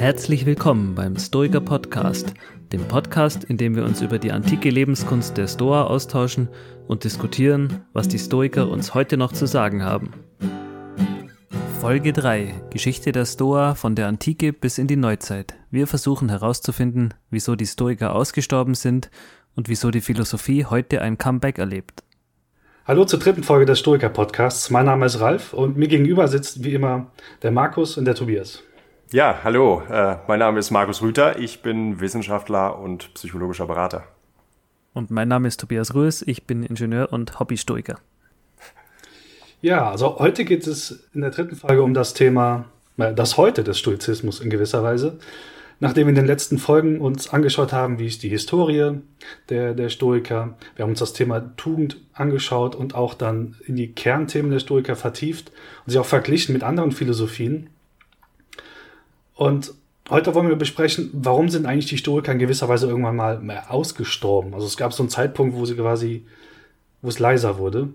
Herzlich willkommen beim Stoiker Podcast, dem Podcast, in dem wir uns über die antike Lebenskunst der Stoa austauschen und diskutieren, was die Stoiker uns heute noch zu sagen haben. Folge 3 Geschichte der Stoa von der Antike bis in die Neuzeit. Wir versuchen herauszufinden, wieso die Stoiker ausgestorben sind und wieso die Philosophie heute ein Comeback erlebt. Hallo zur dritten Folge des Stoiker Podcasts. Mein Name ist Ralf und mir gegenüber sitzt wie immer der Markus und der Tobias. Ja, hallo, äh, mein Name ist Markus Rüther, ich bin Wissenschaftler und psychologischer Berater. Und mein Name ist Tobias Rös, ich bin Ingenieur und Hobbystoiker. Ja, also heute geht es in der dritten Folge um das Thema, äh, das Heute des Stoizismus in gewisser Weise. Nachdem wir in den letzten Folgen uns angeschaut haben, wie ist die Historie der, der Stoiker, wir haben uns das Thema Tugend angeschaut und auch dann in die Kernthemen der Stoiker vertieft und sie auch verglichen mit anderen Philosophien. Und heute wollen wir besprechen, warum sind eigentlich die Stoiker in gewisser Weise irgendwann mal ausgestorben. Also es gab so einen Zeitpunkt, wo sie quasi, wo es leiser wurde.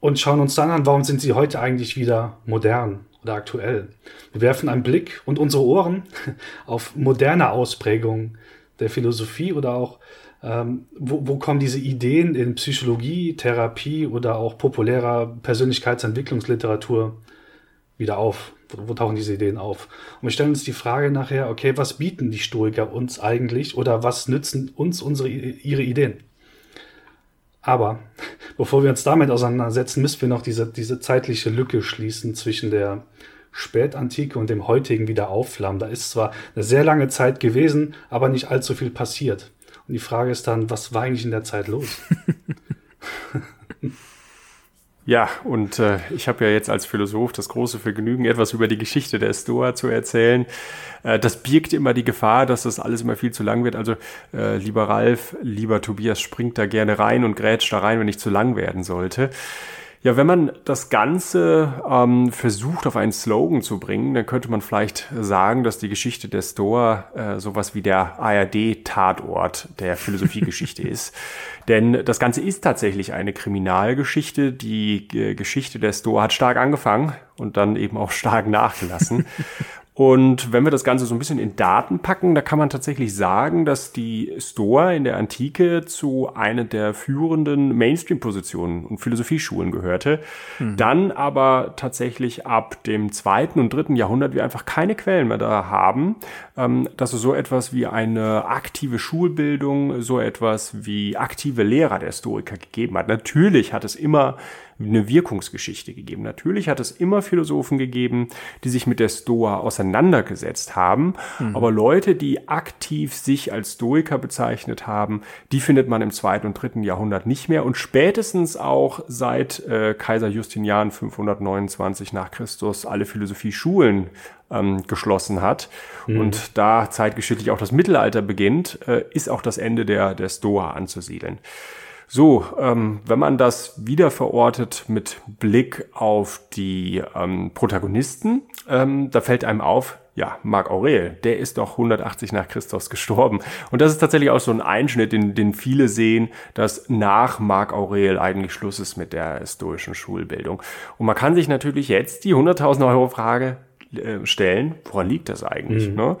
Und schauen uns dann an, warum sind sie heute eigentlich wieder modern oder aktuell. Wir werfen einen Blick und unsere Ohren auf moderne Ausprägungen der Philosophie oder auch, ähm, wo, wo kommen diese Ideen in Psychologie, Therapie oder auch populärer Persönlichkeitsentwicklungsliteratur wieder auf? Wo, wo, tauchen diese Ideen auf? Und wir stellen uns die Frage nachher, okay, was bieten die Stoiker uns eigentlich oder was nützen uns unsere, ihre Ideen? Aber bevor wir uns damit auseinandersetzen, müssen wir noch diese, diese zeitliche Lücke schließen zwischen der Spätantike und dem heutigen Wiederaufflammen. Da ist zwar eine sehr lange Zeit gewesen, aber nicht allzu viel passiert. Und die Frage ist dann, was war eigentlich in der Zeit los? Ja, und äh, ich habe ja jetzt als Philosoph das große Vergnügen, etwas über die Geschichte der Stoa zu erzählen. Äh, das birgt immer die Gefahr, dass das alles immer viel zu lang wird. Also äh, lieber Ralf, lieber Tobias, springt da gerne rein und grätscht da rein, wenn ich zu lang werden sollte. Ja, wenn man das Ganze ähm, versucht auf einen Slogan zu bringen, dann könnte man vielleicht sagen, dass die Geschichte der Stoa äh, sowas wie der ARD-Tatort der Philosophiegeschichte ist. Denn das Ganze ist tatsächlich eine Kriminalgeschichte. Die äh, Geschichte der Stoa hat stark angefangen und dann eben auch stark nachgelassen. Und wenn wir das Ganze so ein bisschen in Daten packen, da kann man tatsächlich sagen, dass die Stoa in der Antike zu einer der führenden Mainstream-Positionen und Philosophieschulen gehörte. Mhm. Dann aber tatsächlich ab dem zweiten und dritten Jahrhundert wir einfach keine Quellen mehr da haben, ähm, dass es so etwas wie eine aktive Schulbildung, so etwas wie aktive Lehrer der Stoiker gegeben hat. Natürlich hat es immer eine Wirkungsgeschichte gegeben. Natürlich hat es immer Philosophen gegeben, die sich mit der Stoa auseinandergesetzt haben, mhm. aber Leute, die aktiv sich als Stoiker bezeichnet haben, die findet man im zweiten und dritten Jahrhundert nicht mehr und spätestens auch seit äh, Kaiser Justinian 529 nach Christus alle Philosophieschulen ähm, geschlossen hat mhm. und da zeitgeschichtlich auch das Mittelalter beginnt, äh, ist auch das Ende der, der Stoa anzusiedeln. So, ähm, wenn man das wieder verortet mit Blick auf die ähm, Protagonisten, ähm, da fällt einem auf, ja, Marc Aurel, der ist doch 180 nach Christus gestorben. Und das ist tatsächlich auch so ein Einschnitt, den, den viele sehen, dass nach Marc Aurel eigentlich Schluss ist mit der stoischen Schulbildung. Und man kann sich natürlich jetzt die 100.000 Euro Frage äh, stellen, woran liegt das eigentlich? Mhm. Ne?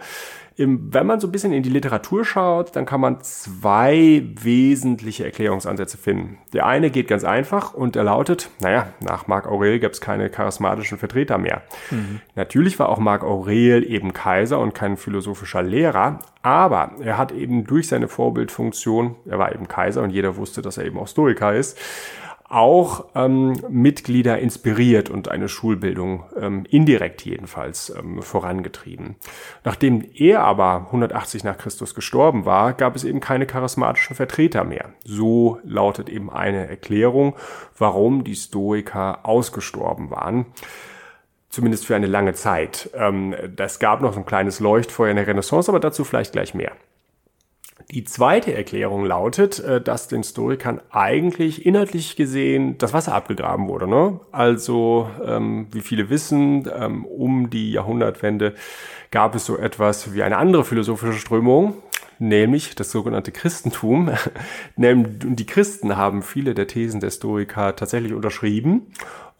Wenn man so ein bisschen in die Literatur schaut, dann kann man zwei wesentliche Erklärungsansätze finden. Der eine geht ganz einfach und er lautet, naja, nach Marc Aurel gab es keine charismatischen Vertreter mehr. Mhm. Natürlich war auch Marc Aurel eben Kaiser und kein philosophischer Lehrer, aber er hat eben durch seine Vorbildfunktion, er war eben Kaiser und jeder wusste, dass er eben auch Stoiker ist, auch ähm, Mitglieder inspiriert und eine Schulbildung ähm, indirekt jedenfalls ähm, vorangetrieben. Nachdem er aber 180 nach Christus gestorben war, gab es eben keine charismatischen Vertreter mehr. So lautet eben eine Erklärung, warum die Stoiker ausgestorben waren zumindest für eine lange Zeit. Ähm, das gab noch ein kleines Leuchtfeuer in der Renaissance, aber dazu vielleicht gleich mehr. Die zweite Erklärung lautet, äh, dass den Stoikern eigentlich inhaltlich gesehen das Wasser abgegraben wurde. Ne? Also, ähm, wie viele wissen, ähm, um die Jahrhundertwende gab es so etwas wie eine andere philosophische Strömung, nämlich das sogenannte Christentum. die Christen haben viele der Thesen der Stoiker tatsächlich unterschrieben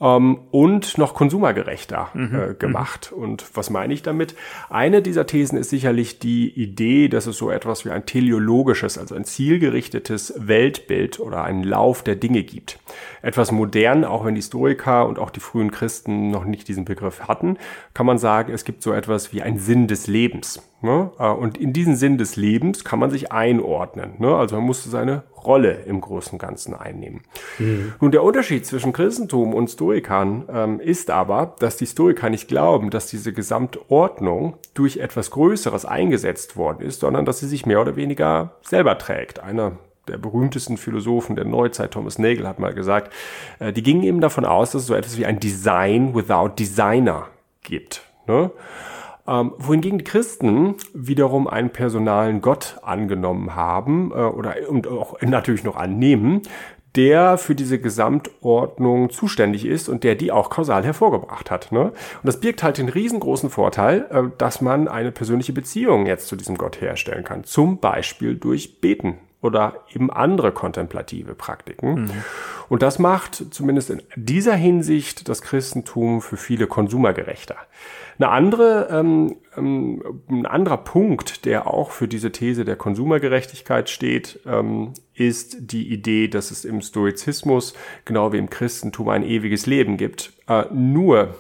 ähm, und noch konsumergerechter mhm. äh, gemacht. Mhm. Und was meine ich damit? Eine dieser Thesen ist sicherlich die Idee, dass es so etwas wie ein teleologisches, also ein zielgerichtetes Weltbild oder einen Lauf der Dinge gibt. Etwas modern, auch wenn die Historiker und auch die frühen Christen noch nicht diesen Begriff hatten, kann man sagen, es gibt so etwas wie ein Sinn des Lebens. Ne? Äh, und in diesen Sinn des Lebens kann man sich einordnen. Ne? Also man musste seine Rolle im Großen und Ganzen einnehmen. Mhm. Nun, der Unterschied zwischen Christentum und Stoikern ähm, ist aber, dass die Stoiker nicht glauben, dass diese Gesamtordnung durch etwas Größeres eingesetzt worden ist, sondern dass sie sich mehr oder weniger selber trägt. Einer der berühmtesten Philosophen der Neuzeit, Thomas Nagel, hat mal gesagt, äh, die gingen eben davon aus, dass es so etwas wie ein Design without Designer gibt. Ne? Ähm, wohingegen die Christen wiederum einen personalen Gott angenommen haben äh, oder und auch natürlich noch annehmen, der für diese Gesamtordnung zuständig ist und der die auch kausal hervorgebracht hat. Ne? Und das birgt halt den riesengroßen Vorteil, äh, dass man eine persönliche Beziehung jetzt zu diesem Gott herstellen kann. Zum Beispiel durch Beten oder eben andere kontemplative Praktiken. Mhm. Und das macht zumindest in dieser Hinsicht das Christentum für viele konsumergerechter. Eine andere, ähm, ähm, ein anderer Punkt, der auch für diese These der Konsumergerechtigkeit steht, ähm, ist die Idee, dass es im Stoizismus, genau wie im Christentum, ein ewiges Leben gibt. Äh, nur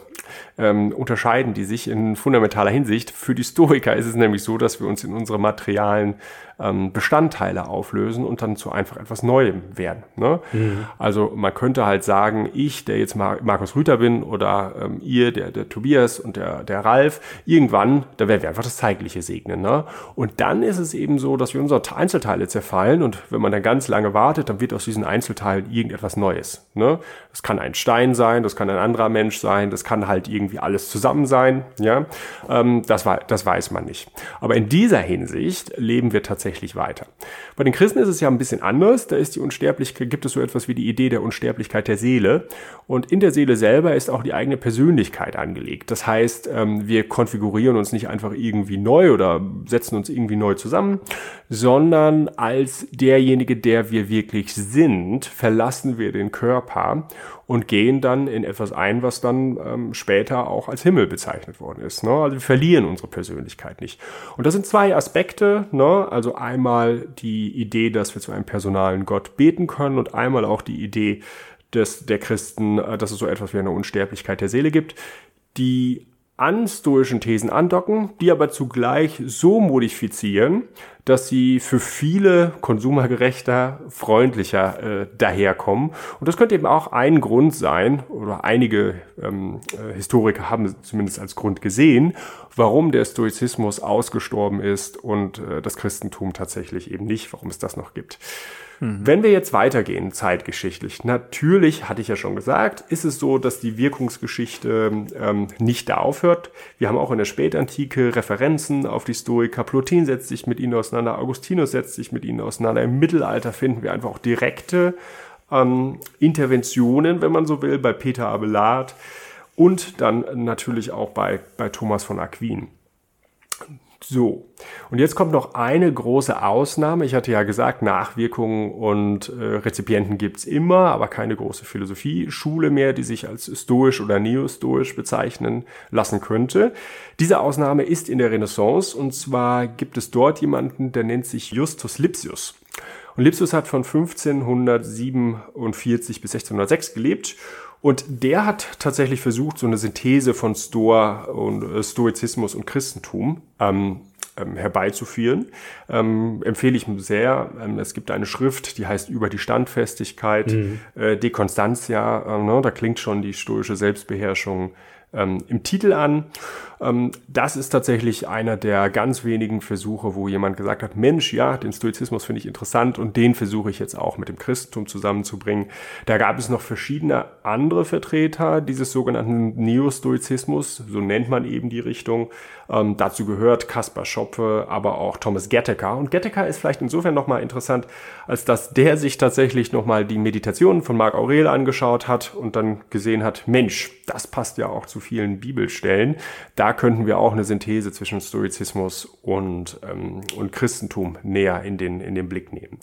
ähm, unterscheiden die sich in fundamentaler Hinsicht. Für die Stoiker ist es nämlich so, dass wir uns in unsere materialen ähm, Bestandteile auflösen und dann zu einfach etwas Neuem werden. Ne? Mhm. Also man könnte halt sagen, ich, der jetzt Mar Markus Rüther bin, oder ähm, ihr, der, der Tobias und der, der Ralf, irgendwann, da werden wir einfach das Zeitliche segnen. Ne? Und dann ist es eben so, dass wir unsere Einzelteile zerfallen und wenn man dann ganz lange wartet, dann wird aus diesen Einzelteilen irgendetwas Neues. Ne? Das kann ein Stein sein, das kann ein anderer Mensch sein, das kann halt irgendwie alles zusammen sein. Ja, ähm, das, das weiß man nicht. Aber in dieser Hinsicht leben wir tatsächlich tatsächlich weiter. Bei den Christen ist es ja ein bisschen anders. Da ist die Unsterblichkeit, gibt es so etwas wie die Idee der Unsterblichkeit der Seele. Und in der Seele selber ist auch die eigene Persönlichkeit angelegt. Das heißt, ähm, wir konfigurieren uns nicht einfach irgendwie neu oder setzen uns irgendwie neu zusammen, sondern als derjenige, der wir wirklich sind, verlassen wir den Körper und gehen dann in etwas ein, was dann ähm, später auch als Himmel bezeichnet worden ist. Ne? Also wir verlieren unsere Persönlichkeit nicht. Und das sind zwei Aspekte. Ne? Also einmal die Idee, dass wir zu einem personalen Gott beten können und einmal auch die Idee des, der Christen, äh, dass es so etwas wie eine Unsterblichkeit der Seele gibt, die an stoischen Thesen andocken, die aber zugleich so modifizieren, dass sie für viele konsumergerechter, freundlicher äh, daherkommen. Und das könnte eben auch ein Grund sein, oder einige ähm, äh, Historiker haben zumindest als Grund gesehen, warum der Stoizismus ausgestorben ist und äh, das Christentum tatsächlich eben nicht, warum es das noch gibt. Mhm. Wenn wir jetzt weitergehen, zeitgeschichtlich, natürlich, hatte ich ja schon gesagt, ist es so, dass die Wirkungsgeschichte ähm, nicht da aufhört. Wir haben auch in der Spätantike Referenzen auf die Stoiker. Plotin setzt sich mit ihnen auseinander, Augustinus setzt sich mit ihnen auseinander. Im Mittelalter finden wir einfach auch direkte ähm, Interventionen, wenn man so will, bei Peter Abelard und dann natürlich auch bei, bei Thomas von Aquin. So, und jetzt kommt noch eine große Ausnahme. Ich hatte ja gesagt, Nachwirkungen und äh, Rezipienten gibt's immer, aber keine große Philosophie-Schule mehr, die sich als stoisch oder neostoisch bezeichnen lassen könnte. Diese Ausnahme ist in der Renaissance und zwar gibt es dort jemanden, der nennt sich Justus Lipsius. Und Lipsius hat von 1547 bis 1606 gelebt und der hat tatsächlich versucht, so eine Synthese von Stoa und äh, Stoizismus und Christentum ähm, ähm, herbeizuführen. Ähm, empfehle ich sehr. Ähm, es gibt eine Schrift, die heißt Über die Standfestigkeit, mhm. äh, De Constantia. Äh, ne, da klingt schon die stoische Selbstbeherrschung ähm, im Titel an. Ähm, das ist tatsächlich einer der ganz wenigen Versuche, wo jemand gesagt hat, Mensch, ja, den Stoizismus finde ich interessant und den versuche ich jetzt auch mit dem Christentum zusammenzubringen. Da gab es noch verschiedene andere Vertreter dieses sogenannten Neostoizismus, so nennt man eben die Richtung. Ähm, dazu gehört Kaspar Schopfe, aber auch Thomas Getteker. Und Getteker ist vielleicht insofern nochmal interessant, als dass der sich tatsächlich nochmal die Meditationen von Marc Aurel angeschaut hat und dann gesehen hat, Mensch, das passt ja auch zu vielen Bibelstellen. Da könnten wir auch eine Synthese zwischen Stoizismus und, ähm, und Christentum näher in den, in den Blick nehmen.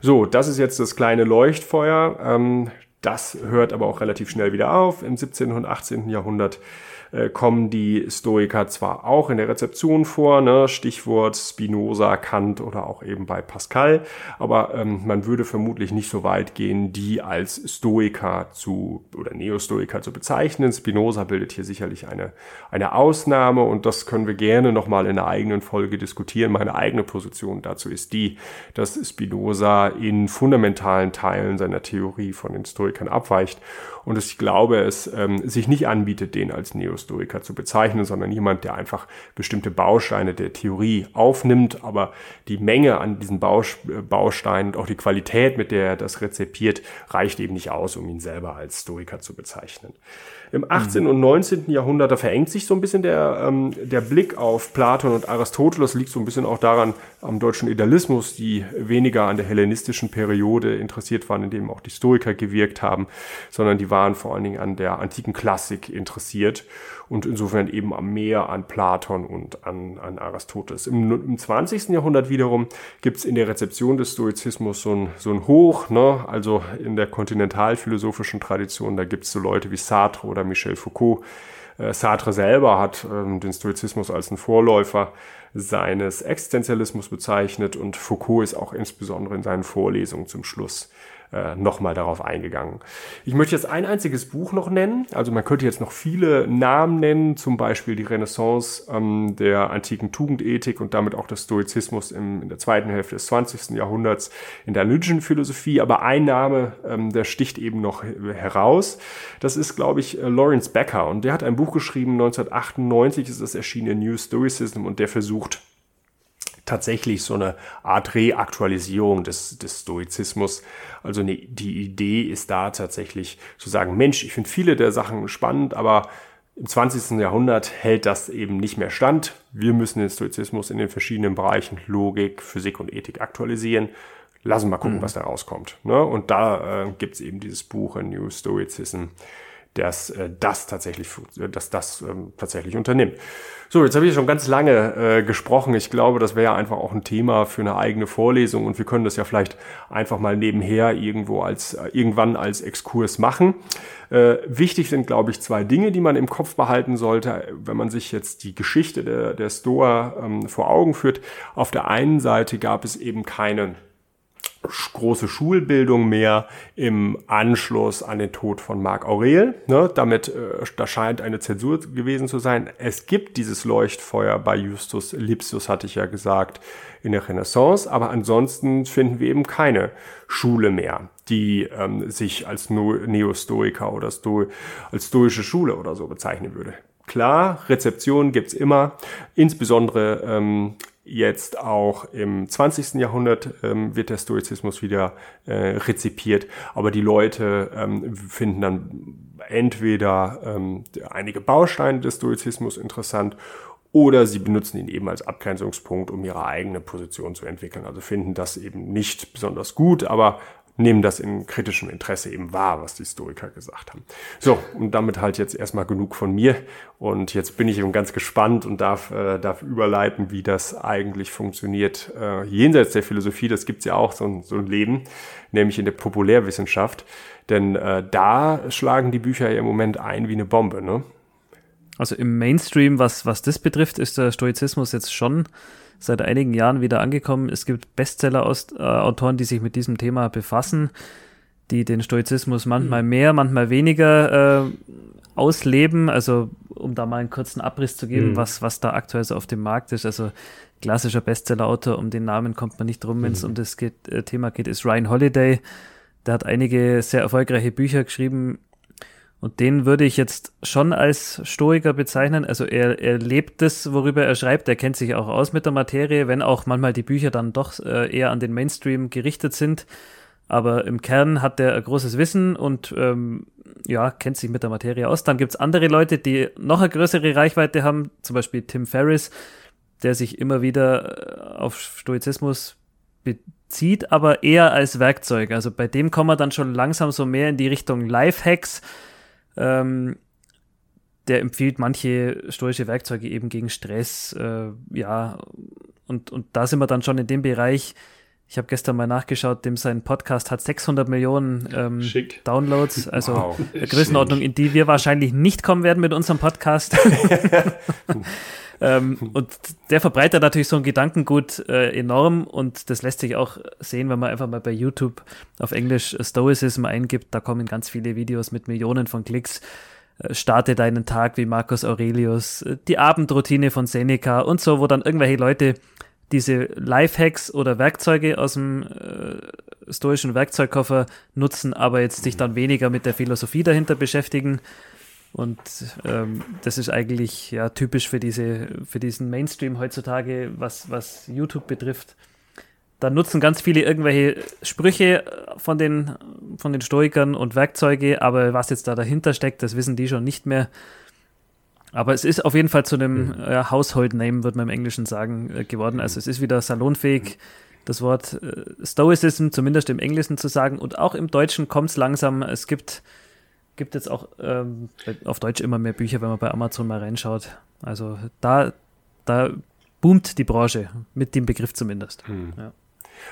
So, das ist jetzt das kleine Leuchtfeuer. Ähm, das hört aber auch relativ schnell wieder auf. Im 17. und 18. Jahrhundert äh, kommen die Stoiker zwar auch in der Rezeption vor, ne? Stichwort Spinoza, Kant oder auch eben bei Pascal, aber ähm, man würde vermutlich nicht so weit gehen, die als Stoiker zu oder Neostoiker zu bezeichnen. Spinoza bildet hier sicherlich eine, eine Ausnahme und das können wir gerne nochmal in einer eigenen Folge diskutieren. Meine eigene Position dazu ist die, dass Spinoza in fundamentalen Teilen seiner Theorie von den Stoikern abweicht und ich glaube, es ähm, sich nicht anbietet, den als Neostoiker zu bezeichnen, sondern jemand, der einfach bestimmte Bausteine der Theorie aufnimmt, aber die Menge an diesen Baus Bausteinen und auch die Qualität, mit der er das rezipiert, reicht eben nicht aus, um ihn selber als Stoiker zu bezeichnen. Im 18. Mhm. und 19. Jahrhundert, da verengt sich so ein bisschen der, ähm, der Blick auf Platon und Aristoteles, liegt so ein bisschen auch daran, am deutschen Idealismus, die weniger an der hellenistischen Periode interessiert waren, in dem auch die Stoiker gewirkt haben, sondern die waren vor allen Dingen an der antiken Klassik interessiert und insofern eben am mehr an Platon und an, an Aristoteles. Im, Im 20. Jahrhundert wiederum gibt es in der Rezeption des Stoizismus so ein, so ein Hoch, ne? also in der kontinentalphilosophischen Tradition, da gibt es so Leute wie Sartre oder Michel Foucault. Äh, Sartre selber hat ähm, den Stoizismus als einen Vorläufer seines Existenzialismus bezeichnet und Foucault ist auch insbesondere in seinen Vorlesungen zum Schluss äh, nochmal darauf eingegangen. Ich möchte jetzt ein einziges Buch noch nennen. Also man könnte jetzt noch viele Namen nennen, zum Beispiel die Renaissance ähm, der antiken Tugendethik und damit auch des Stoizismus im, in der zweiten Hälfte des 20. Jahrhunderts in der analytischen Philosophie. Aber ein Name, ähm, der sticht eben noch heraus. Das ist, glaube ich, äh, Lawrence Becker und der hat ein Buch geschrieben, 1998 ist es erschienen, New Stoicism und der versucht, tatsächlich so eine Art Reaktualisierung des, des Stoizismus. Also ne, die Idee ist da tatsächlich zu sagen, Mensch, ich finde viele der Sachen spannend, aber im 20. Jahrhundert hält das eben nicht mehr stand. Wir müssen den Stoizismus in den verschiedenen Bereichen Logik, Physik und Ethik aktualisieren. Lassen wir gucken, mhm. was da rauskommt. Ne? Und da äh, gibt es eben dieses Buch, A New Stoicism, dass äh, das tatsächlich, dass das ähm, tatsächlich unternimmt. So, jetzt habe ich schon ganz lange äh, gesprochen. Ich glaube, das wäre einfach auch ein Thema für eine eigene Vorlesung und wir können das ja vielleicht einfach mal nebenher irgendwo als äh, irgendwann als Exkurs machen. Äh, wichtig sind, glaube ich, zwei Dinge, die man im Kopf behalten sollte, wenn man sich jetzt die Geschichte der, der Stoa ähm, vor Augen führt. Auf der einen Seite gab es eben keine große Schulbildung mehr im Anschluss an den Tod von Marc Aurel. Ne, damit, äh, da scheint eine Zensur gewesen zu sein. Es gibt dieses Leuchtfeuer bei Justus Lipsius, hatte ich ja gesagt, in der Renaissance, aber ansonsten finden wir eben keine Schule mehr, die ähm, sich als Neostoiker oder Sto als stoische Schule oder so bezeichnen würde. Klar, Rezeptionen gibt's immer, insbesondere ähm, Jetzt auch im 20. Jahrhundert ähm, wird der Stoizismus wieder äh, rezipiert, aber die Leute ähm, finden dann entweder ähm, einige Bausteine des Stoizismus interessant oder sie benutzen ihn eben als Abgrenzungspunkt, um ihre eigene Position zu entwickeln. Also finden das eben nicht besonders gut, aber nehmen das in kritischem Interesse eben wahr, was die Stoiker gesagt haben. So, und damit halt jetzt erstmal genug von mir. Und jetzt bin ich eben ganz gespannt und darf, äh, darf überleiten, wie das eigentlich funktioniert. Äh, jenseits der Philosophie, das gibt's ja auch so ein, so ein Leben, nämlich in der Populärwissenschaft. Denn äh, da schlagen die Bücher ja im Moment ein wie eine Bombe, ne? Also im Mainstream, was, was das betrifft, ist der Stoizismus jetzt schon seit einigen Jahren wieder angekommen. Es gibt Bestseller-Autoren, die sich mit diesem Thema befassen, die den Stoizismus manchmal mhm. mehr, manchmal weniger äh, ausleben. Also um da mal einen kurzen Abriss zu geben, mhm. was, was da aktuell so auf dem Markt ist. Also klassischer Bestseller-Autor, um den Namen kommt man nicht drum, wenn es mhm. um das geht, äh, Thema geht, ist Ryan Holiday. Der hat einige sehr erfolgreiche Bücher geschrieben, und den würde ich jetzt schon als Stoiker bezeichnen. Also er, er lebt das, worüber er schreibt. Er kennt sich auch aus mit der Materie, wenn auch manchmal die Bücher dann doch äh, eher an den Mainstream gerichtet sind. Aber im Kern hat er ein großes Wissen und ähm, ja, kennt sich mit der Materie aus. Dann gibt's andere Leute, die noch eine größere Reichweite haben, zum Beispiel Tim Ferriss, der sich immer wieder äh, auf Stoizismus bezieht, aber eher als Werkzeug. Also bei dem kommen wir dann schon langsam so mehr in die Richtung Lifehacks. Ähm, der empfiehlt manche stoische Werkzeuge eben gegen Stress, äh, ja, und, und da sind wir dann schon in dem Bereich, Ich habe gestern mal nachgeschaut, dem sein Podcast hat 600 Millionen ähm, Downloads, also wow. Größenordnung, in die wir wahrscheinlich nicht kommen werden mit unserem Podcast. ähm, und der verbreitet natürlich so ein Gedankengut äh, enorm und das lässt sich auch sehen, wenn man einfach mal bei YouTube auf Englisch Stoicism eingibt. Da kommen ganz viele Videos mit Millionen von Klicks. Äh, starte deinen Tag wie Marcus Aurelius, äh, die Abendroutine von Seneca und so, wo dann irgendwelche Leute diese Lifehacks oder Werkzeuge aus dem äh, stoischen Werkzeugkoffer nutzen, aber jetzt sich dann weniger mit der Philosophie dahinter beschäftigen. Und ähm, das ist eigentlich ja typisch für diese, für diesen Mainstream heutzutage, was, was YouTube betrifft. Da nutzen ganz viele irgendwelche Sprüche von den, von den Stoikern und Werkzeuge, aber was jetzt da dahinter steckt, das wissen die schon nicht mehr. Aber es ist auf jeden Fall zu einem mhm. äh, Household Name, würde man im Englischen sagen, äh, geworden. Also es ist wieder salonfähig, das Wort äh, Stoicism zumindest im Englischen zu sagen. Und auch im Deutschen kommt es langsam. Es gibt, gibt jetzt auch ähm, auf Deutsch immer mehr Bücher, wenn man bei Amazon mal reinschaut. Also da, da boomt die Branche, mit dem Begriff zumindest. Mhm. Ja.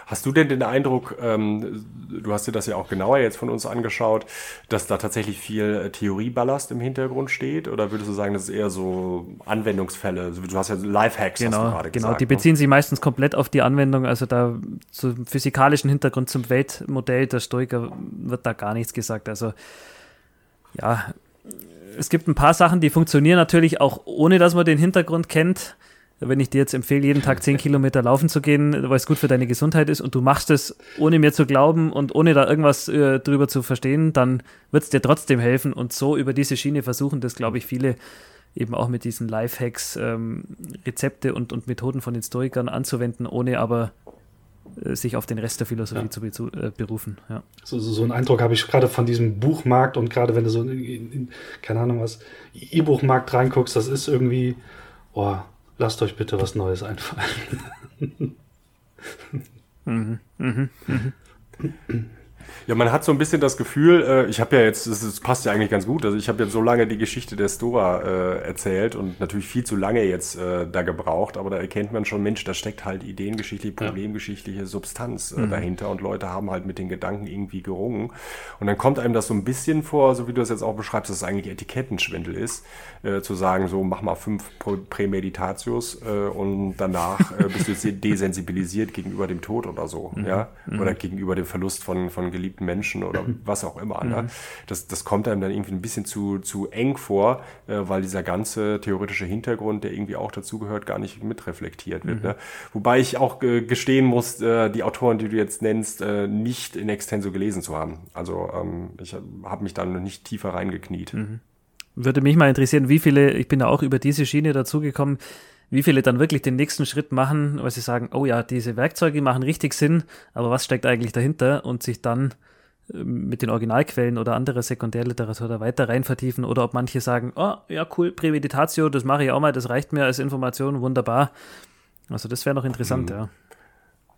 Hast du denn den Eindruck, ähm, du hast dir das ja auch genauer jetzt von uns angeschaut, dass da tatsächlich viel äh, Theorieballast im Hintergrund steht? Oder würdest du sagen, das ist eher so Anwendungsfälle? Du hast ja Lifehacks, genau, hast du gerade genau. gesagt. Genau, die ne? beziehen ne? sich meistens komplett auf die Anwendung. Also da zum physikalischen Hintergrund, zum Weltmodell der Stoiker wird da gar nichts gesagt. Also ja, es gibt ein paar Sachen, die funktionieren natürlich auch ohne, dass man den Hintergrund kennt wenn ich dir jetzt empfehle, jeden Tag zehn Kilometer laufen zu gehen, weil es gut für deine Gesundheit ist und du machst es, ohne mir zu glauben und ohne da irgendwas äh, drüber zu verstehen, dann wird es dir trotzdem helfen. Und so über diese Schiene versuchen das, glaube ich, viele eben auch mit diesen Lifehacks ähm, Rezepte und, und Methoden von den Stoikern anzuwenden, ohne aber äh, sich auf den Rest der Philosophie ja. zu äh, berufen. Ja. So, so, so einen Eindruck habe ich gerade von diesem Buchmarkt und gerade wenn du so in, in, in keine Ahnung was, E-Buchmarkt reinguckst, das ist irgendwie, oh, lasst euch bitte was Neues einfallen. mhm, mhm, mhm. Ja, man hat so ein bisschen das Gefühl, äh, ich habe ja jetzt, das, passt ja eigentlich ganz gut, also ich habe jetzt so lange die Geschichte der Stoa äh, erzählt und natürlich viel zu lange jetzt äh, da gebraucht, aber da erkennt man schon, Mensch, da steckt halt ideengeschichtliche, problemgeschichtliche Substanz äh, mhm. dahinter und Leute haben halt mit den Gedanken irgendwie gerungen. Und dann kommt einem das so ein bisschen vor, so wie du es jetzt auch beschreibst, dass es eigentlich Etikettenschwindel ist, äh, zu sagen, so mach mal fünf Prämeditatius äh, und danach äh, bist du desensibilisiert gegenüber dem Tod oder so, mhm. ja, mhm. oder gegenüber dem Verlust von, von geliebten Menschen oder mhm. was auch immer. Ne? Mhm. Das, das kommt einem dann irgendwie ein bisschen zu, zu eng vor, äh, weil dieser ganze theoretische Hintergrund, der irgendwie auch dazugehört, gar nicht mitreflektiert wird. Mhm. Ne? Wobei ich auch äh, gestehen muss, äh, die Autoren, die du jetzt nennst, äh, nicht in extenso gelesen zu haben. Also ähm, ich habe mich dann nicht tiefer reingekniet. Mhm. Würde mich mal interessieren, wie viele, ich bin da auch über diese Schiene dazugekommen, wie viele dann wirklich den nächsten Schritt machen, weil sie sagen, oh ja, diese Werkzeuge machen richtig Sinn, aber was steckt eigentlich dahinter und sich dann ähm, mit den Originalquellen oder andere Sekundärliteratur da weiter rein vertiefen oder ob manche sagen, oh ja cool, Prämeditatio, das mache ich auch mal, das reicht mir als Information, wunderbar. Also das wäre noch interessant, mhm. ja.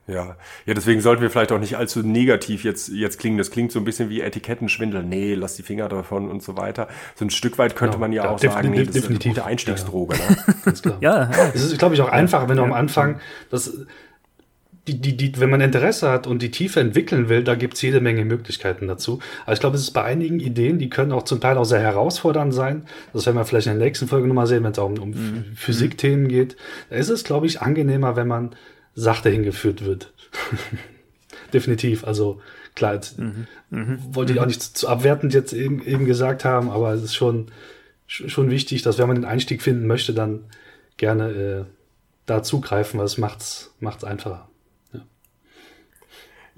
Ja, ja, deswegen sollten wir vielleicht auch nicht allzu negativ jetzt, jetzt klingen. Das klingt so ein bisschen wie Etikettenschwindel. Nee, lass die Finger davon und so weiter. So ein Stück weit könnte genau. man ja, ja auch sagen, nee, das definitiv. ist eine gute Einstiegsdroge. Ja. Ne? Ganz klar. ja, Es ist, glaube ich, auch einfacher, wenn du am Anfang das, die, die, die, wenn man Interesse hat und die Tiefe entwickeln will, da gibt es jede Menge Möglichkeiten dazu. Aber ich glaube, es ist bei einigen Ideen, die können auch zum Teil auch sehr herausfordernd sein. Das werden wir vielleicht in der nächsten Folge nochmal sehen, wenn es auch um, um mhm. Physikthemen geht. Da ist es, glaube ich, angenehmer, wenn man sachte hingeführt wird. Definitiv. Also klar, jetzt mhm. Mhm. wollte ich auch nicht zu abwertend jetzt eben, eben gesagt haben, aber es ist schon, schon wichtig, dass wenn man den Einstieg finden möchte, dann gerne äh, da zugreifen, weil es macht's, macht's einfacher.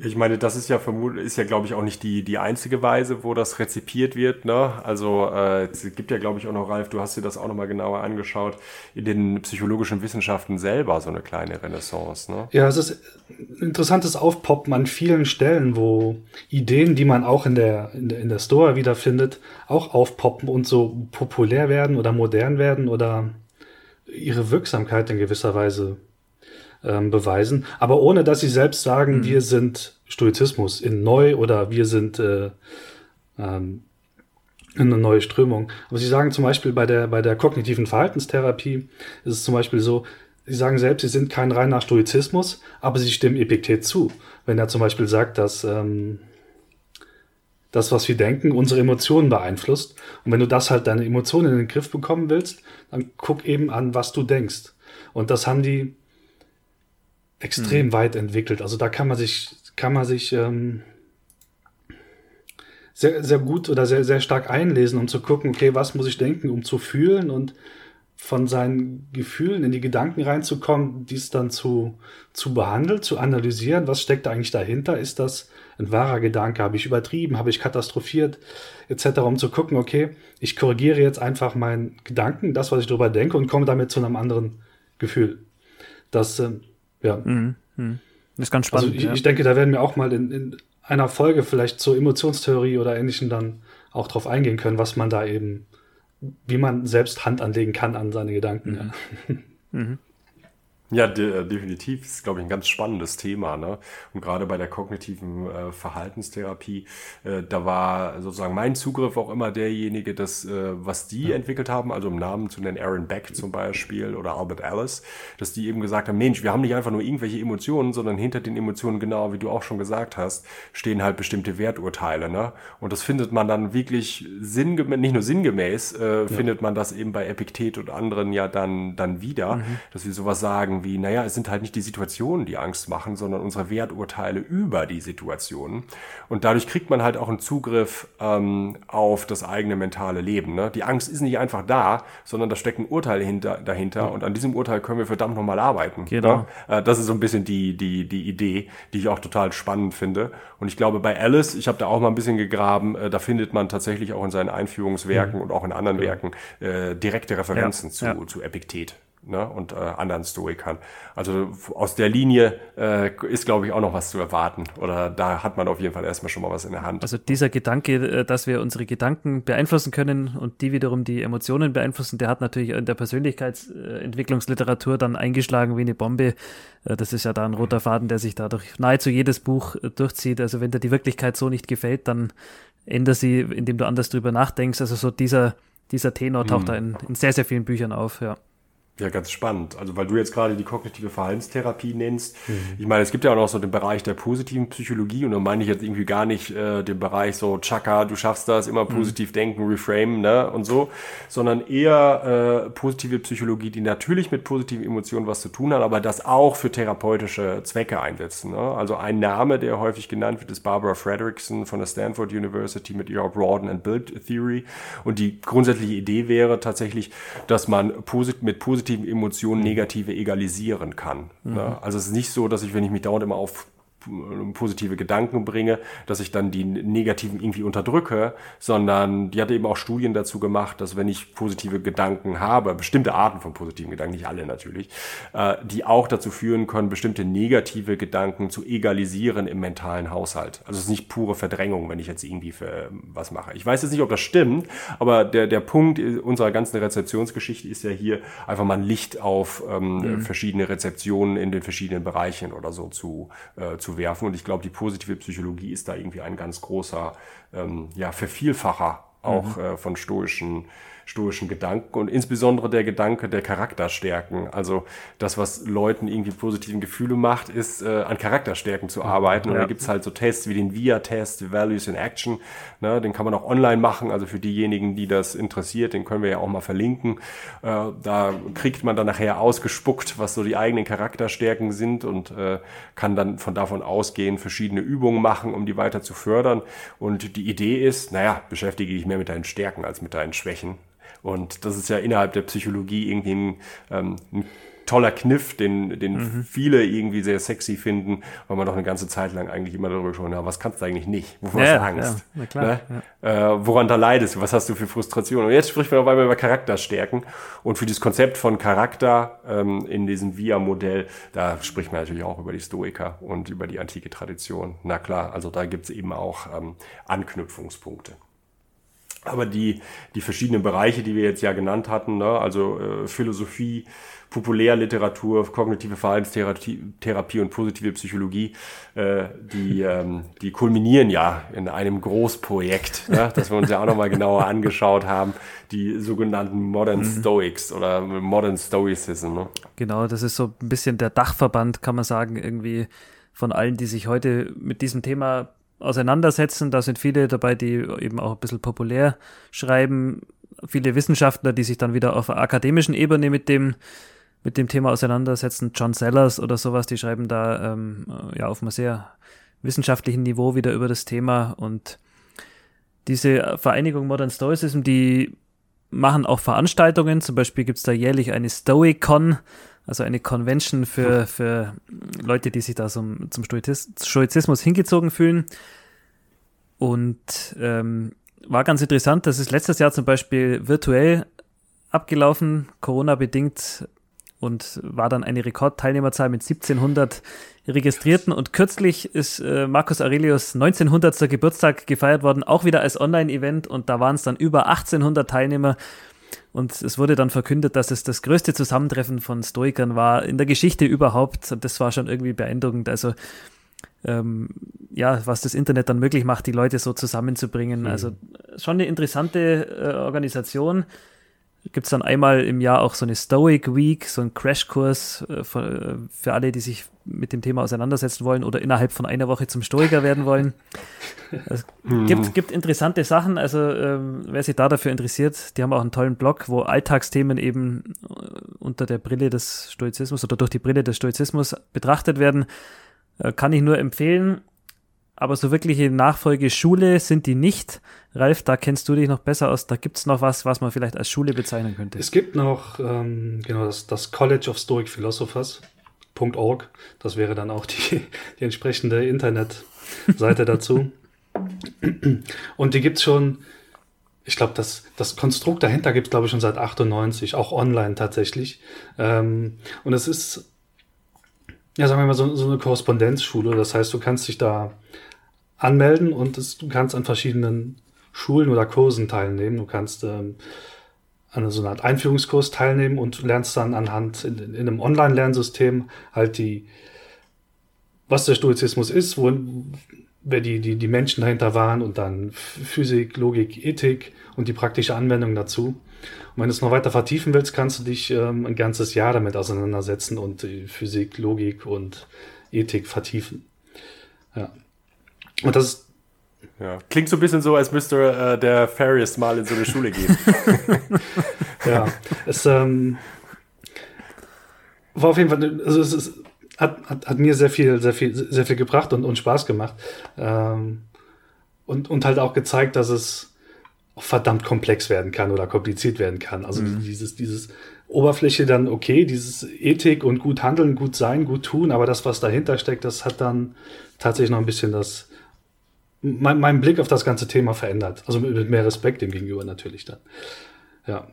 Ich meine, das ist ja vermutlich, ist ja, glaube ich, auch nicht die, die einzige Weise, wo das rezipiert wird. Ne? Also äh, es gibt ja, glaube ich, auch noch, Ralf, du hast dir das auch nochmal genauer angeschaut, in den psychologischen Wissenschaften selber so eine kleine Renaissance. Ne? Ja, es ist ein interessantes Aufpoppen an vielen Stellen, wo Ideen, die man auch in der, in der, in der Store wiederfindet, auch aufpoppen und so populär werden oder modern werden oder ihre Wirksamkeit in gewisser Weise ähm, beweisen, aber ohne dass sie selbst sagen, mhm. wir sind Stoizismus in neu oder wir sind äh, ähm, eine neue Strömung. Aber sie sagen zum Beispiel bei der, bei der kognitiven Verhaltenstherapie ist es zum Beispiel so, sie sagen selbst, sie sind kein reiner Stoizismus, aber sie stimmen Epiktet zu. Wenn er zum Beispiel sagt, dass ähm, das, was wir denken, unsere Emotionen beeinflusst. Und wenn du das halt deine Emotionen in den Griff bekommen willst, dann guck eben an, was du denkst. Und das haben die extrem mhm. weit entwickelt. Also da kann man sich, kann man sich ähm, sehr, sehr gut oder sehr, sehr stark einlesen, um zu gucken, okay, was muss ich denken, um zu fühlen und von seinen Gefühlen in die Gedanken reinzukommen, dies dann zu, zu behandeln, zu analysieren, was steckt da eigentlich dahinter? Ist das ein wahrer Gedanke? Habe ich übertrieben? Habe ich katastrophiert? Etc., um zu gucken, okay, ich korrigiere jetzt einfach meinen Gedanken, das, was ich darüber denke und komme damit zu einem anderen Gefühl. Das, äh, ja. Mhm, mh. Das ist ganz spannend. Also ich, ja. ich denke, da werden wir auch mal in, in einer Folge vielleicht zur Emotionstheorie oder ähnlichem dann auch drauf eingehen können, was man da eben wie man selbst Hand anlegen kann an seine Gedanken. Mhm. Ja. Mhm. Ja, de äh, definitiv. Das ist, glaube ich, ein ganz spannendes Thema. Ne? Und gerade bei der kognitiven äh, Verhaltenstherapie, äh, da war sozusagen mein Zugriff auch immer derjenige, dass, äh, was die ja. entwickelt haben, also im Namen zu nennen Aaron Beck zum Beispiel oder Albert Ellis, dass die eben gesagt haben, Mensch, wir haben nicht einfach nur irgendwelche Emotionen, sondern hinter den Emotionen, genau wie du auch schon gesagt hast, stehen halt bestimmte Werturteile. Ne? Und das findet man dann wirklich sinngemäß, nicht nur sinngemäß, äh, ja. findet man das eben bei Epiktet und anderen ja dann, dann wieder, mhm. dass wir sowas sagen, sagen wie, naja, es sind halt nicht die Situationen, die Angst machen, sondern unsere Werturteile über die Situationen. Und dadurch kriegt man halt auch einen Zugriff ähm, auf das eigene mentale Leben. Ne? Die Angst ist nicht einfach da, sondern da steckt ein Urteil hinter, dahinter ja. und an diesem Urteil können wir verdammt nochmal arbeiten. Genau. Ne? Äh, das ist so ein bisschen die, die, die Idee, die ich auch total spannend finde. Und ich glaube, bei Alice, ich habe da auch mal ein bisschen gegraben, äh, da findet man tatsächlich auch in seinen Einführungswerken mhm. und auch in anderen ja. Werken äh, direkte Referenzen ja. zu, zu Epiktet ne, und äh, anderen Stoikern. Also aus der Linie äh, ist, glaube ich, auch noch was zu erwarten. Oder da hat man auf jeden Fall erstmal schon mal was in der Hand. Also dieser Gedanke, äh, dass wir unsere Gedanken beeinflussen können und die wiederum die Emotionen beeinflussen, der hat natürlich in der Persönlichkeitsentwicklungsliteratur dann eingeschlagen wie eine Bombe. Äh, das ist ja da ein roter Faden, der sich dadurch nahezu jedes Buch äh, durchzieht. Also wenn dir die Wirklichkeit so nicht gefällt, dann änder sie, indem du anders drüber nachdenkst. Also so dieser, dieser Tenor taucht hm. da in, in sehr, sehr vielen Büchern auf, ja. Ja, ganz spannend. Also weil du jetzt gerade die kognitive Verhaltenstherapie nennst. Mhm. Ich meine, es gibt ja auch noch so den Bereich der positiven Psychologie und da meine ich jetzt irgendwie gar nicht äh, den Bereich so, Chaka, du schaffst das, immer mhm. positiv mhm. denken, reframe, ne, und so, sondern eher äh, positive Psychologie, die natürlich mit positiven Emotionen was zu tun hat, aber das auch für therapeutische Zwecke einsetzen. Ne? Also ein Name, der häufig genannt wird, ist Barbara Fredrickson von der Stanford University mit ihrer Broaden and Build Theory. Und die grundsätzliche Idee wäre tatsächlich, dass man posit mit positiven positiven Emotionen negative egalisieren kann. Mhm. Ne? Also es ist nicht so, dass ich, wenn ich mich dauernd immer auf positive Gedanken bringe, dass ich dann die negativen irgendwie unterdrücke, sondern die hatte eben auch Studien dazu gemacht, dass wenn ich positive Gedanken habe, bestimmte Arten von positiven Gedanken, nicht alle natürlich, äh, die auch dazu führen können, bestimmte negative Gedanken zu egalisieren im mentalen Haushalt. Also es ist nicht pure Verdrängung, wenn ich jetzt irgendwie für ähm, was mache. Ich weiß jetzt nicht, ob das stimmt, aber der, der Punkt unserer ganzen Rezeptionsgeschichte ist ja hier einfach mal ein Licht auf ähm, mhm. verschiedene Rezeptionen in den verschiedenen Bereichen oder so zu, äh, zu werfen. Und ich glaube, die positive Psychologie ist da irgendwie ein ganz großer ähm, ja, Vervielfacher auch mhm. äh, von stoischen stoischen Gedanken und insbesondere der Gedanke der Charakterstärken. Also das, was Leuten irgendwie positiven Gefühle macht, ist äh, an Charakterstärken zu arbeiten. Und ja. da gibt's halt so Tests wie den VIA-Test, Values in Action. Ne? Den kann man auch online machen. Also für diejenigen, die das interessiert, den können wir ja auch mal verlinken. Äh, da kriegt man dann nachher ausgespuckt, was so die eigenen Charakterstärken sind und äh, kann dann von davon ausgehen, verschiedene Übungen machen, um die weiter zu fördern. Und die Idee ist, naja, beschäftige dich mehr mit deinen Stärken als mit deinen Schwächen. Und das ist ja innerhalb der Psychologie irgendwie ein, ähm, ein toller Kniff, den, den mhm. viele irgendwie sehr sexy finden, weil man doch eine ganze Zeit lang eigentlich immer darüber schon, ja, was kannst du eigentlich nicht? Wovor ja, hast du Angst? Ja, klar, ne? ja. äh, woran da leidest du? Was hast du für Frustration? Und jetzt spricht man auf einmal über Charakterstärken. Und für dieses Konzept von Charakter ähm, in diesem VIA-Modell, da spricht man natürlich auch über die Stoiker und über die antike Tradition. Na klar, also da gibt's eben auch ähm, Anknüpfungspunkte. Aber die, die verschiedenen Bereiche, die wir jetzt ja genannt hatten, ne, also äh, Philosophie, Populärliteratur, kognitive Verhaltenstherapie und positive Psychologie, äh, die, ähm, die kulminieren ja in einem Großprojekt, ne, das wir uns ja auch nochmal genauer angeschaut haben, die sogenannten Modern mhm. Stoics oder Modern Stoicism. Ne? Genau, das ist so ein bisschen der Dachverband, kann man sagen, irgendwie von allen, die sich heute mit diesem Thema auseinandersetzen. Da sind viele dabei, die eben auch ein bisschen populär schreiben. Viele Wissenschaftler, die sich dann wieder auf akademischen Ebene mit dem, mit dem Thema auseinandersetzen. John Sellers oder sowas, die schreiben da ähm, ja auf einem sehr wissenschaftlichen Niveau wieder über das Thema. Und diese Vereinigung Modern Stoicism, die machen auch Veranstaltungen. Zum Beispiel gibt's da jährlich eine Stoicon, also eine Convention für, für Leute, die sich da zum, zum Stoizismus hingezogen fühlen. Und ähm, war ganz interessant, das ist letztes Jahr zum Beispiel virtuell abgelaufen, Corona-bedingt, und war dann eine Rekordteilnehmerzahl mit 1700 Registrierten. Und kürzlich ist äh, Marcus Aurelius 1900. Geburtstag gefeiert worden, auch wieder als Online-Event. Und da waren es dann über 1800 Teilnehmer. Und es wurde dann verkündet, dass es das größte Zusammentreffen von Stoikern war in der Geschichte überhaupt. Und das war schon irgendwie beeindruckend. Also, ähm, ja, was das Internet dann möglich macht, die Leute so zusammenzubringen. Mhm. Also schon eine interessante äh, Organisation gibt es dann einmal im Jahr auch so eine Stoic Week, so einen Crashkurs äh, für, für alle, die sich mit dem Thema auseinandersetzen wollen oder innerhalb von einer Woche zum Stoiker werden wollen. Es gibt, hm. gibt interessante Sachen, also ähm, wer sich da dafür interessiert, die haben auch einen tollen Blog, wo Alltagsthemen eben äh, unter der Brille des Stoizismus oder durch die Brille des Stoizismus betrachtet werden. Äh, kann ich nur empfehlen aber so wirkliche Nachfolgeschule sind die nicht. Ralf, da kennst du dich noch besser aus. Da gibt's noch was, was man vielleicht als Schule bezeichnen könnte. Es gibt noch ähm, genau das, das College of Stoic Philosophers.org. Das wäre dann auch die, die entsprechende Internetseite dazu. Und die gibt's schon, ich glaube, das, das Konstrukt dahinter gibt's glaube ich, schon seit 98, auch online tatsächlich. Ähm, und es ist, ja, sagen wir mal, so, so eine Korrespondenzschule. Das heißt, du kannst dich da anmelden und es, du kannst an verschiedenen Schulen oder Kursen teilnehmen. Du kannst ähm, an so einer Art Einführungskurs teilnehmen und lernst dann anhand in, in einem Online-Lernsystem halt die, was der Stoizismus ist, wo, wer die, die, die Menschen dahinter waren und dann Physik, Logik, Ethik und die praktische Anwendung dazu. Und wenn du es noch weiter vertiefen willst, kannst du dich ähm, ein ganzes Jahr damit auseinandersetzen und Physik, Logik und Ethik vertiefen. Ja. Und das ist ja. Klingt so ein bisschen so, als müsste äh, der Ferris mal in so eine Schule gehen. ja, es ähm, war auf jeden Fall, also es ist, hat, hat, hat mir sehr viel, sehr viel, sehr viel gebracht und, und Spaß gemacht. Ähm, und, und halt auch gezeigt, dass es verdammt komplex werden kann oder kompliziert werden kann. Also mhm. dieses, dieses Oberfläche dann okay, dieses Ethik und gut handeln, gut sein, gut tun, aber das, was dahinter steckt, das hat dann tatsächlich noch ein bisschen das, mein, mein Blick auf das ganze Thema verändert. Also mit, mit mehr Respekt dem gegenüber natürlich dann. Ja.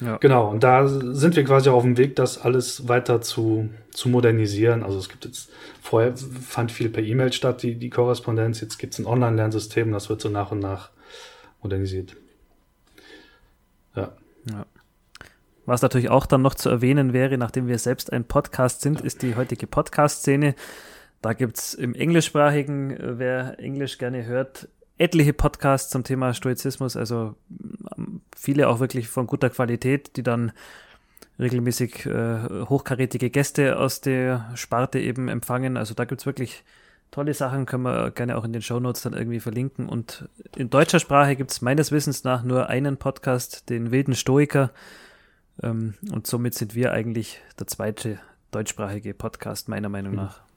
Ja. Genau, und da sind wir quasi auf dem Weg, das alles weiter zu, zu modernisieren. Also es gibt jetzt, vorher fand viel per E-Mail statt, die, die Korrespondenz, jetzt gibt es ein Online-Lernsystem, das wird so nach und nach modernisiert. Ja. ja. Was natürlich auch dann noch zu erwähnen wäre, nachdem wir selbst ein Podcast sind, ist die heutige Podcast-Szene. Da gibt's im englischsprachigen, äh, wer Englisch gerne hört, etliche Podcasts zum Thema Stoizismus, also ähm, viele auch wirklich von guter Qualität, die dann regelmäßig äh, hochkarätige Gäste aus der Sparte eben empfangen. Also da gibt's wirklich tolle Sachen, können wir gerne auch in den Show Notes dann irgendwie verlinken. Und in deutscher Sprache gibt's meines Wissens nach nur einen Podcast, den Wilden Stoiker. Ähm, und somit sind wir eigentlich der zweite deutschsprachige Podcast, meiner Meinung mhm. nach.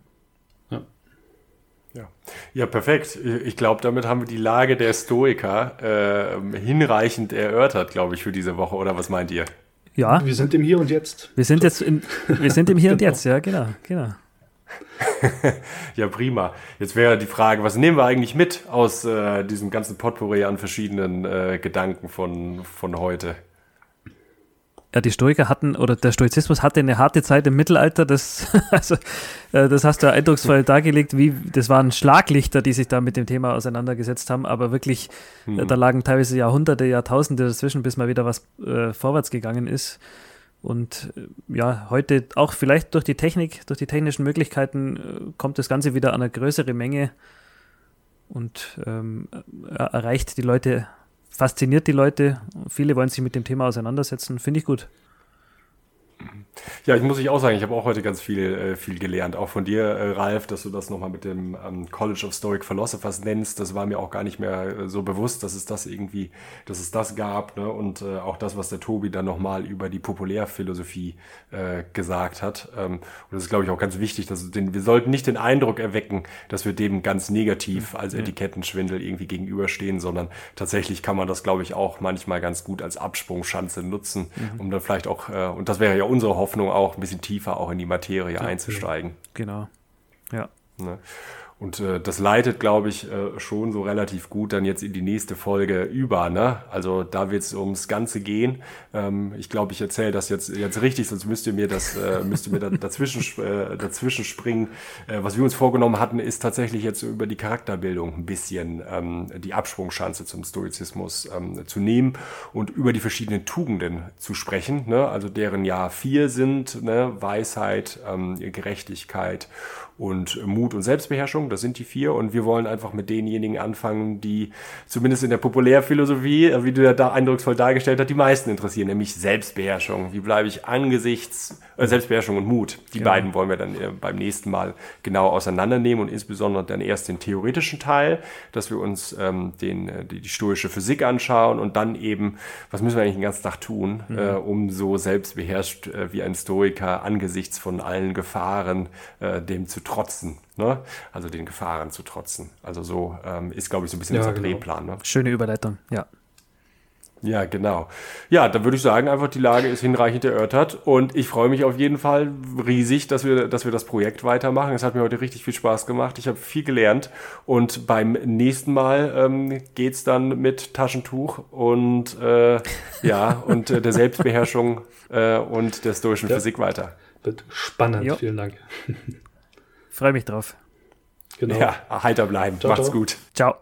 Ja. ja, perfekt. Ich glaube, damit haben wir die Lage der Stoiker äh, hinreichend erörtert, glaube ich, für diese Woche. Oder was meint ihr? Ja. Wir sind im Hier und Jetzt. Wir sind jetzt in, wir sind im Hier und Jetzt, ja, genau, genau. ja, prima. Jetzt wäre die Frage, was nehmen wir eigentlich mit aus äh, diesem ganzen Potpourri an verschiedenen äh, Gedanken von, von heute? Ja, die Stoiker hatten, oder der Stoizismus hatte eine harte Zeit im Mittelalter. Das, also, äh, das hast du eindrucksvoll dargelegt, wie, das waren Schlaglichter, die sich da mit dem Thema auseinandergesetzt haben, aber wirklich, mhm. da lagen teilweise Jahrhunderte, Jahrtausende dazwischen, bis mal wieder was äh, vorwärts gegangen ist. Und äh, ja, heute auch vielleicht durch die Technik, durch die technischen Möglichkeiten äh, kommt das Ganze wieder an eine größere Menge und ähm, erreicht die Leute fasziniert die Leute. Viele wollen sich mit dem Thema auseinandersetzen. Finde ich gut. Ja, ich muss ich auch sagen, ich habe auch heute ganz viel, äh, viel gelernt. Auch von dir, äh, Ralf, dass du das nochmal mit dem ähm, College of Stoic Philosophers nennst. Das war mir auch gar nicht mehr äh, so bewusst, dass es das irgendwie, dass es das gab. Ne? Und äh, auch das, was der Tobi dann nochmal über die Populärphilosophie äh, gesagt hat. Ähm, und das ist, glaube ich, auch ganz wichtig, dass den, wir sollten nicht den Eindruck erwecken, dass wir dem ganz negativ als Etikettenschwindel irgendwie gegenüberstehen, sondern tatsächlich kann man das, glaube ich, auch manchmal ganz gut als Absprungschanze nutzen, mhm. um dann vielleicht auch, äh, und das wäre ja unsere Hoffnung auch ein bisschen tiefer auch in die Materie ja, einzusteigen. Genau. Ja. Ne? Und äh, das leitet, glaube ich, äh, schon so relativ gut dann jetzt in die nächste Folge über. Ne? Also da wird es ums Ganze gehen. Ähm, ich glaube, ich erzähle das jetzt, jetzt richtig, sonst müsst ihr mir das, äh, müsst ihr mir da, dazwischen, äh, dazwischen springen. Äh, was wir uns vorgenommen hatten, ist tatsächlich jetzt über die Charakterbildung ein bisschen ähm, die Absprungschanze zum Stoizismus ähm, zu nehmen und über die verschiedenen Tugenden zu sprechen. Ne? Also deren ja vier sind, ne? Weisheit, ähm, Gerechtigkeit und Mut und Selbstbeherrschung. Das sind die vier. Und wir wollen einfach mit denjenigen anfangen, die zumindest in der Populärphilosophie, äh, wie du da eindrucksvoll dargestellt hast, die meisten interessieren, nämlich Selbstbeherrschung. Wie bleibe ich angesichts äh, Selbstbeherrschung und Mut? Die ja. beiden wollen wir dann äh, beim nächsten Mal genau auseinandernehmen und insbesondere dann erst den theoretischen Teil, dass wir uns ähm, den, äh, die, die stoische Physik anschauen und dann eben, was müssen wir eigentlich den ganzen Tag tun, mhm. äh, um so selbstbeherrscht äh, wie ein Stoiker angesichts von allen Gefahren dem zu trotzen, ne? also den Gefahren zu trotzen. Also so ähm, ist, glaube ich, so ein bisschen ja, unser genau. Drehplan. Ne? Schöne Überleitung, ja. Ja, genau. Ja, dann würde ich sagen, einfach die Lage ist hinreichend erörtert und ich freue mich auf jeden Fall riesig, dass wir, dass wir das Projekt weitermachen. Es hat mir heute richtig viel Spaß gemacht. Ich habe viel gelernt und beim nächsten Mal ähm, geht dann mit Taschentuch und äh, ja und äh, der Selbstbeherrschung äh, und der stoischen ja. Physik weiter. Wird spannend. Jo. Vielen Dank. Freue mich drauf. Genau. Ja, heiter bleiben. Ciao, Macht's ciao. gut. Ciao.